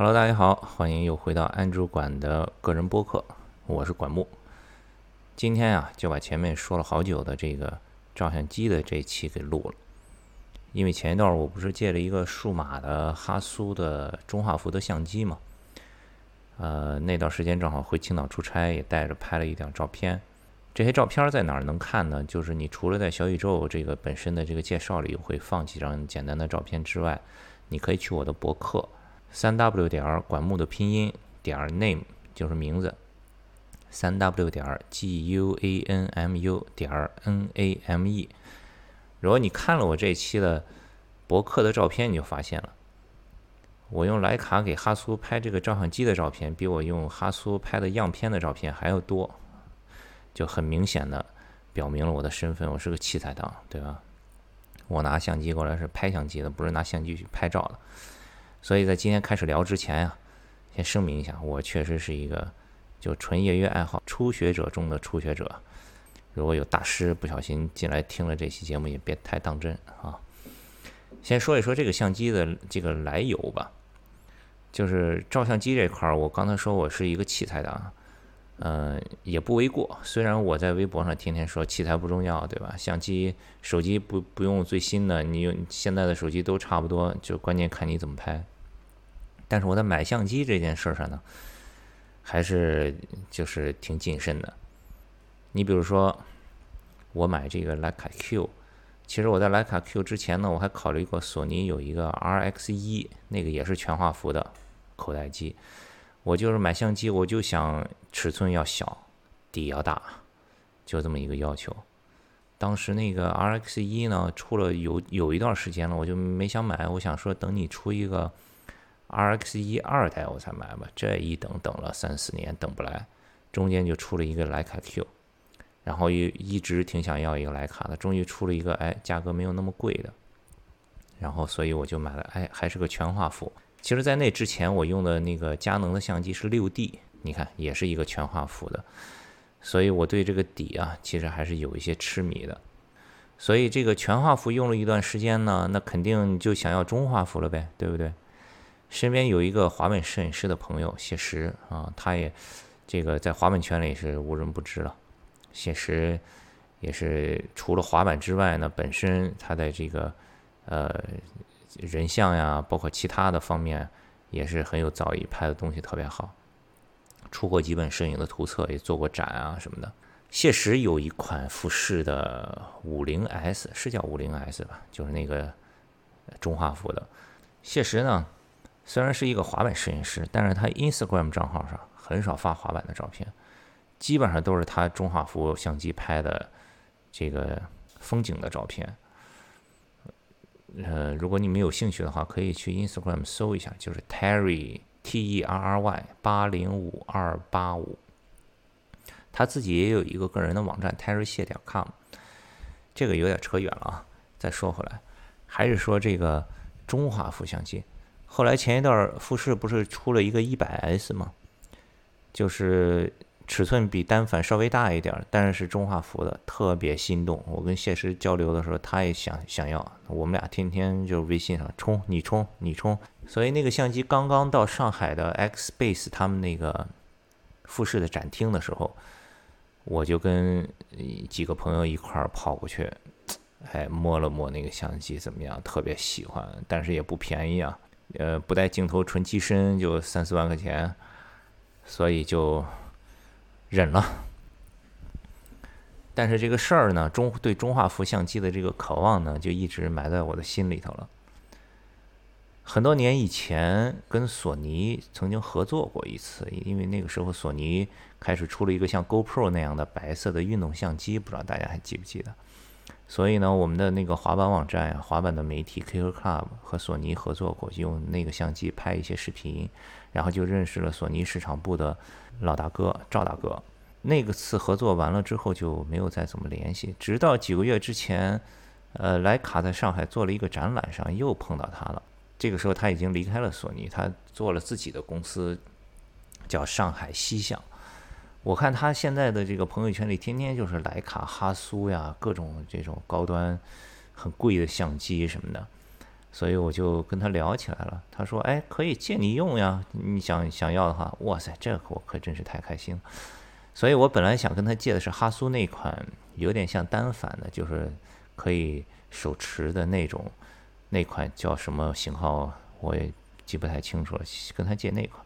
Hello，大家好，欢迎又回到安卓馆的个人播客，我是管木。今天啊，就把前面说了好久的这个照相机的这期给录了，因为前一段我不是借了一个数码的哈苏的中画幅的相机嘛，呃，那段时间正好回青岛出差，也带着拍了一点照片。这些照片在哪儿能看呢？就是你除了在小宇宙这个本身的这个介绍里会放几张简单的照片之外，你可以去我的博客，三 w 点儿管木的拼音点儿 name 就是名字，三 w 点儿 g u a n m u 点儿 n a m e。如果你看了我这期的博客的照片，你就发现了，我用徕卡给哈苏拍这个照相机的照片，比我用哈苏拍的样片的照片还要多。就很明显的表明了我的身份，我是个器材党，对吧？我拿相机过来是拍相机的，不是拿相机去拍照的。所以在今天开始聊之前呀，先声明一下，我确实是一个就纯业余爱好初学者中的初学者。如果有大师不小心进来听了这期节目，也别太当真啊。先说一说这个相机的这个来由吧，就是照相机这块儿，我刚才说我是一个器材党。嗯，也不为过。虽然我在微博上天天说器材不重要，对吧？相机、手机不不用最新的，你用现在的手机都差不多，就关键看你怎么拍。但是我在买相机这件事上呢，还是就是挺谨慎的。你比如说，我买这个徕卡 Q，其实我在徕卡 Q 之前呢，我还考虑过索尼有一个 RX 一，那个也是全画幅的口袋机。我就是买相机，我就想尺寸要小，底要大，就这么一个要求。当时那个 RX 一呢出了有有一段时间了，我就没想买。我想说等你出一个 RX 一二代我才买吧。这一等等了三四年，等不来，中间就出了一个徕卡 Q，然后一一直挺想要一个徕卡的，终于出了一个哎价格没有那么贵的，然后所以我就买了，哎还是个全画幅。其实，在那之前，我用的那个佳能的相机是六 D，你看，也是一个全画幅的，所以我对这个底啊，其实还是有一些痴迷的。所以这个全画幅用了一段时间呢，那肯定就想要中画幅了呗，对不对？身边有一个滑板摄影师的朋友谢石啊，他也这个在滑板圈里是无人不知了。谢石也是除了滑板之外呢，本身他在这个呃。人像呀，包括其他的方面，也是很有造诣，拍的东西特别好。出过几本摄影的图册，也做过展啊什么的。谢石有一款富士的五零 S，是叫五零 S 吧？就是那个中画幅的。谢石呢，虽然是一个滑板摄影师，但是他 Instagram 账号上很少发滑板的照片，基本上都是他中画幅相机拍的这个风景的照片。呃，如果你们有兴趣的话，可以去 Instagram 搜一下，就是 Terry T E R R Y 八零五二八五。他自己也有一个个人的网站 Terry 谢点 com。这个有点扯远了啊。再说回来，还是说这个中画幅相机。后来前一段富士不是出了一个一百 S 吗？就是。尺寸比单反稍微大一点，但是是中画幅的，特别心动。我跟谢师交流的时候，他也想想要，我们俩天天就微信上冲，你冲，你冲。所以那个相机刚刚到上海的 X Space 他们那个富士的展厅的时候，我就跟几个朋友一块儿跑过去，哎，摸了摸那个相机怎么样？特别喜欢，但是也不便宜啊，呃，不带镜头纯机身就三四万块钱，所以就。忍了，但是这个事儿呢，中对中画幅相机的这个渴望呢，就一直埋在我的心里头了。很多年以前跟索尼曾经合作过一次，因为那个时候索尼开始出了一个像 GoPro 那样的白色的运动相机，不知道大家还记不记得？所以呢，我们的那个滑板网站、滑板的媒体 Kicker Club 和索尼合作过，用那个相机拍一些视频，然后就认识了索尼市场部的老大哥赵大哥。那个次合作完了之后就没有再怎么联系，直到几个月之前，呃，徕卡在上海做了一个展览上又碰到他了。这个时候他已经离开了索尼，他做了自己的公司，叫上海西相。我看他现在的这个朋友圈里，天天就是徕卡、哈苏呀，各种这种高端、很贵的相机什么的。所以我就跟他聊起来了。他说：“哎，可以借你用呀，你想想要的话，哇塞，这我可真是太开心了。”所以我本来想跟他借的是哈苏那款，有点像单反的，就是可以手持的那种，那款叫什么型号我也记不太清楚了，跟他借那款。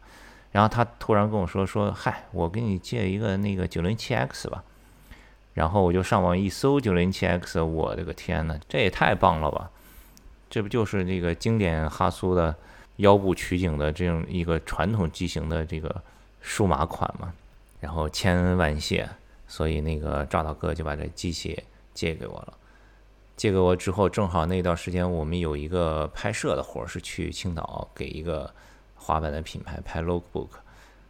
然后他突然跟我说：“说嗨，我给你借一个那个九零七 X 吧。”然后我就上网一搜九零七 X，我的个天呐，这也太棒了吧！这不就是那个经典哈苏的腰部取景的这样一个传统机型的这个数码款吗？然后千恩万谢，所以那个赵大哥就把这机器借给我了。借给我之后，正好那段时间我们有一个拍摄的活儿，是去青岛给一个滑板的品牌拍 logbook，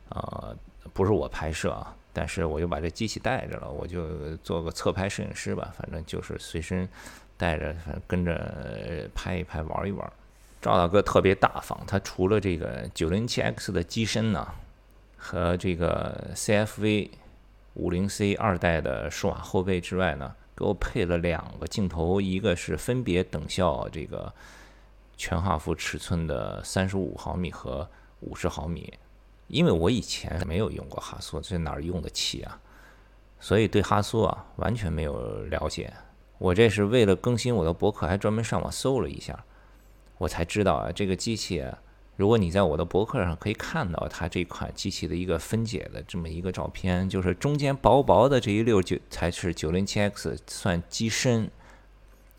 呃，不是我拍摄啊，但是我就把这机器带着了，我就做个侧拍摄影师吧，反正就是随身。带着，反正跟着拍一拍，玩一玩。赵大哥特别大方，他除了这个九零七 X 的机身呢，和这个 CFV 五零 C 二代的数码后背之外呢，给我配了两个镜头，一个是分别等效这个全画幅尺寸的三十五毫米和五十毫米。因为我以前没有用过哈苏，这哪儿用得起啊？所以对哈苏啊完全没有了解。我这是为了更新我的博客，还专门上网搜了一下，我才知道啊，这个机器，如果你在我的博客上可以看到它这款机器的一个分解的这么一个照片，就是中间薄薄的这一溜就才是九零七 X 算机身，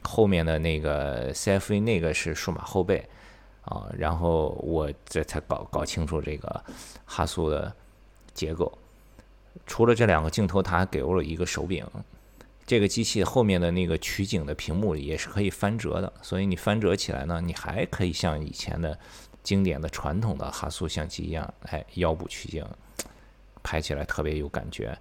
后面的那个 CFA 那个是数码后背啊，然后我这才搞搞清楚这个哈苏的结构。除了这两个镜头，它还给我了一个手柄。这个机器后面的那个取景的屏幕也是可以翻折的，所以你翻折起来呢，你还可以像以前的经典的传统的哈苏相机一样，哎，腰部取景，拍起来特别有感觉。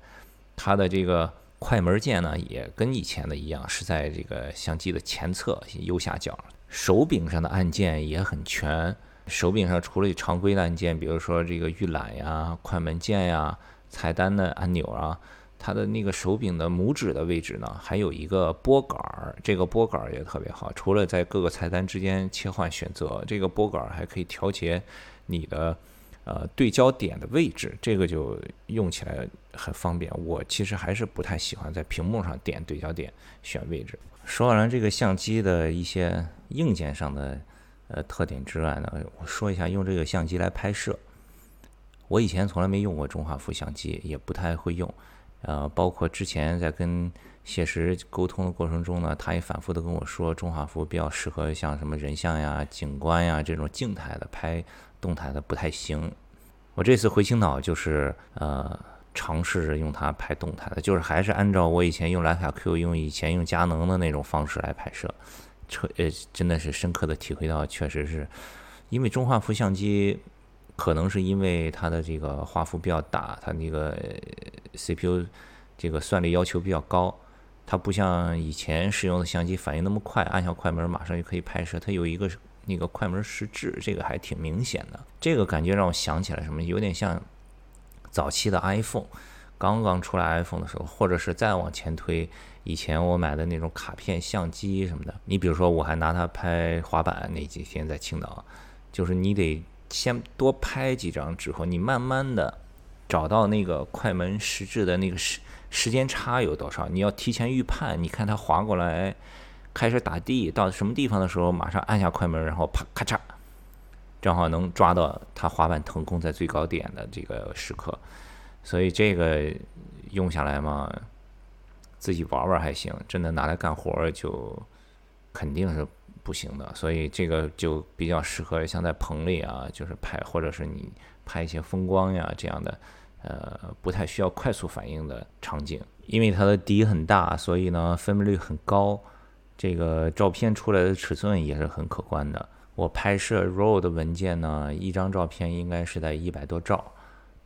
它的这个快门键呢，也跟以前的一样，是在这个相机的前侧右下角。手柄上的按键也很全，手柄上除了常规的按键，比如说这个预览呀、快门键呀、菜单的按钮啊。它的那个手柄的拇指的位置呢，还有一个拨杆儿，这个拨杆儿也特别好。除了在各个菜单之间切换选择，这个拨杆儿还可以调节你的呃对焦点的位置，这个就用起来很方便。我其实还是不太喜欢在屏幕上点对焦点选位置。说完了这个相机的一些硬件上的呃特点之外呢，我说一下用这个相机来拍摄。我以前从来没用过中画幅相机，也不太会用。呃，包括之前在跟谢石沟通的过程中呢，他也反复的跟我说，中画幅比较适合像什么人像呀、景观呀这种静态的拍，动态的不太行。我这次回青岛就是呃尝试着用它拍动态的，就是还是按照我以前用徕卡 Q、用以前用佳能的那种方式来拍摄，彻呃真的是深刻的体会到，确实是因为中画幅相机。可能是因为它的这个画幅比较大，它那个 CPU 这个算力要求比较高，它不像以前使用的相机反应那么快，按下快门马上就可以拍摄。它有一个那个快门时制，这个还挺明显的。这个感觉让我想起来什么，有点像早期的 iPhone，刚刚出来 iPhone 的时候，或者是再往前推，以前我买的那种卡片相机什么的。你比如说，我还拿它拍滑板那几天在青岛，就是你得。先多拍几张之后，你慢慢的找到那个快门实质的那个时时间差有多少，你要提前预判。你看它滑过来，开始打地到什么地方的时候，马上按下快门，然后啪咔嚓，正好能抓到它滑板腾空在最高点的这个时刻。所以这个用下来嘛，自己玩玩还行，真的拿来干活就肯定是。不行的，所以这个就比较适合像在棚里啊，就是拍，或者是你拍一些风光呀这样的，呃，不太需要快速反应的场景。因为它的底很大，所以呢分辨率很高，这个照片出来的尺寸也是很可观的。我拍摄 RAW 的文件呢，一张照片应该是在一百多兆，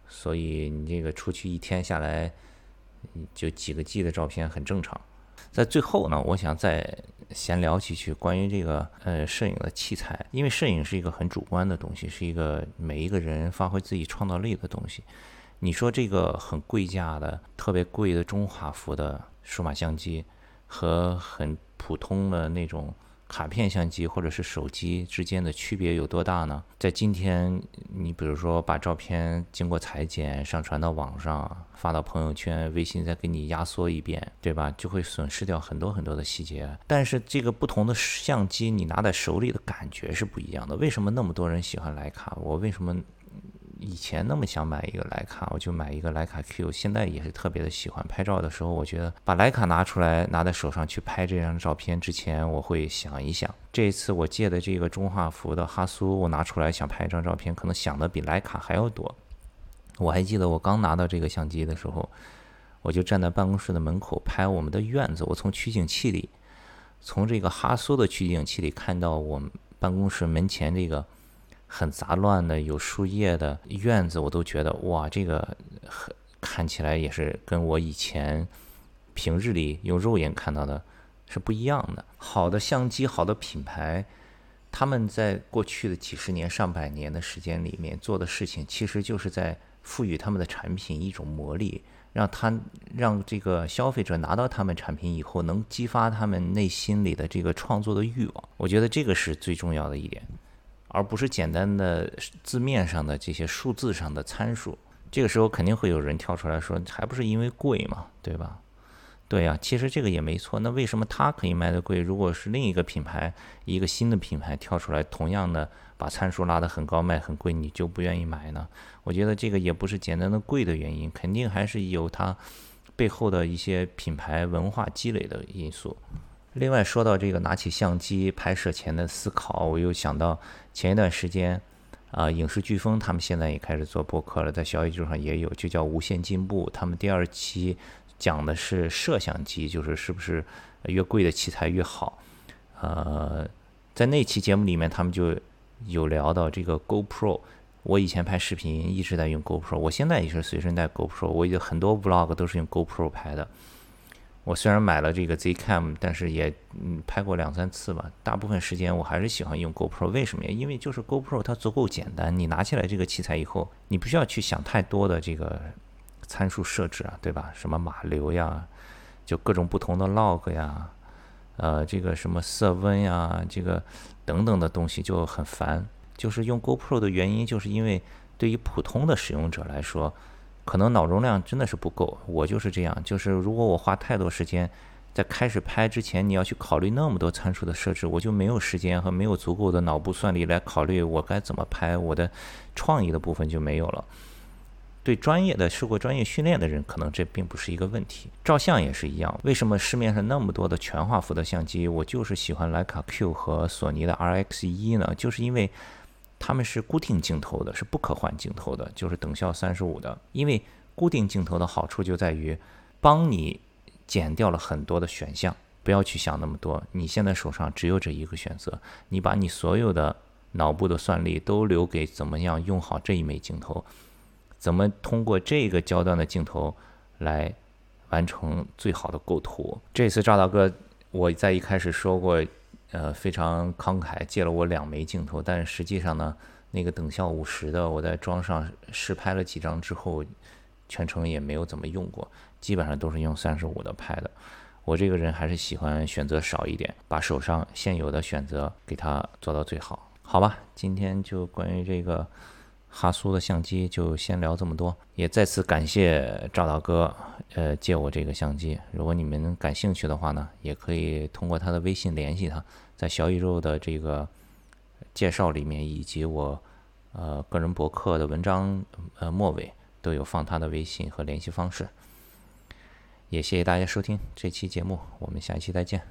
所以你这个出去一天下来，就几个 G 的照片很正常。在最后呢，我想再闲聊几句关于这个呃摄影的器材，因为摄影是一个很主观的东西，是一个每一个人发挥自己创造力的东西。你说这个很贵价的、特别贵的中画幅的数码相机，和很普通的那种卡片相机或者是手机之间的区别有多大呢？在今天，你比如说把照片经过裁剪上传到网上，发到朋友圈，微信再给你压缩一遍，对吧？就会损失掉很多很多的细节。但是这个不同的相机，你拿在手里的感觉是不一样的。为什么那么多人喜欢徕卡？我为什么？以前那么想买一个徕卡，我就买一个徕卡 Q。现在也是特别的喜欢拍照的时候，我觉得把徕卡拿出来，拿在手上去拍这张照片之前，我会想一想。这次我借的这个中画幅的哈苏，我拿出来想拍一张照片，可能想的比徕卡还要多。我还记得我刚拿到这个相机的时候，我就站在办公室的门口拍我们的院子。我从取景器里，从这个哈苏的取景器里看到我们办公室门前这个。很杂乱的有树叶的院子，我都觉得哇，这个很看起来也是跟我以前平日里用肉眼看到的是不一样的。好的相机，好的品牌，他们在过去的几十年、上百年的时间里面做的事情，其实就是在赋予他们的产品一种魔力，让他让这个消费者拿到他们产品以后，能激发他们内心里的这个创作的欲望。我觉得这个是最重要的一点。而不是简单的字面上的这些数字上的参数，这个时候肯定会有人跳出来说，还不是因为贵嘛，对吧？对呀，其实这个也没错。那为什么它可以卖得贵？如果是另一个品牌，一个新的品牌跳出来，同样的把参数拉得很高，卖很贵，你就不愿意买呢？我觉得这个也不是简单的贵的原因，肯定还是有它背后的一些品牌文化积累的因素。另外说到这个拿起相机拍摄前的思考，我又想到前一段时间，啊，影视飓风他们现在也开始做播客了，在小宇宙上也有，就叫无限进步。他们第二期讲的是摄像机，就是是不是越贵的器材越好。呃，在那期节目里面，他们就有聊到这个 GoPro。我以前拍视频一直在用 GoPro，我现在也是随身带 GoPro，我有很多 Vlog 都是用 GoPro 拍的。我虽然买了这个 Zcam，但是也嗯拍过两三次吧。大部分时间我还是喜欢用 GoPro。为什么呀？因为就是 GoPro 它足够简单，你拿起来这个器材以后，你不需要去想太多的这个参数设置啊，对吧？什么码流呀，就各种不同的 log 呀，呃，这个什么色温呀，这个等等的东西就很烦。就是用 GoPro 的原因，就是因为对于普通的使用者来说。可能脑容量真的是不够，我就是这样。就是如果我花太多时间在开始拍之前，你要去考虑那么多参数的设置，我就没有时间和没有足够的脑部算力来考虑我该怎么拍，我的创意的部分就没有了。对专业的、受过专业训练的人，可能这并不是一个问题。照相也是一样，为什么市面上那么多的全画幅的相机，我就是喜欢徕卡 Q 和索尼的 RX1 呢？就是因为。他们是固定镜头的，是不可换镜头的，就是等效三十五的。因为固定镜头的好处就在于，帮你减掉了很多的选项，不要去想那么多。你现在手上只有这一个选择，你把你所有的脑部的算力都留给怎么样用好这一枚镜头，怎么通过这个焦段的镜头来完成最好的构图。这次赵大哥，我在一开始说过。呃，非常慷慨，借了我两枚镜头，但是实际上呢，那个等效五十的，我在装上试拍了几张之后，全程也没有怎么用过，基本上都是用三十五的拍的。我这个人还是喜欢选择少一点，把手上现有的选择给它做到最好，好吧？今天就关于这个哈苏的相机就先聊这么多，也再次感谢赵大哥，呃，借我这个相机。如果你们感兴趣的话呢，也可以通过他的微信联系他。在小宇宙的这个介绍里面，以及我呃个人博客的文章呃末尾都有放他的微信和联系方式。也谢谢大家收听这期节目，我们下一期再见。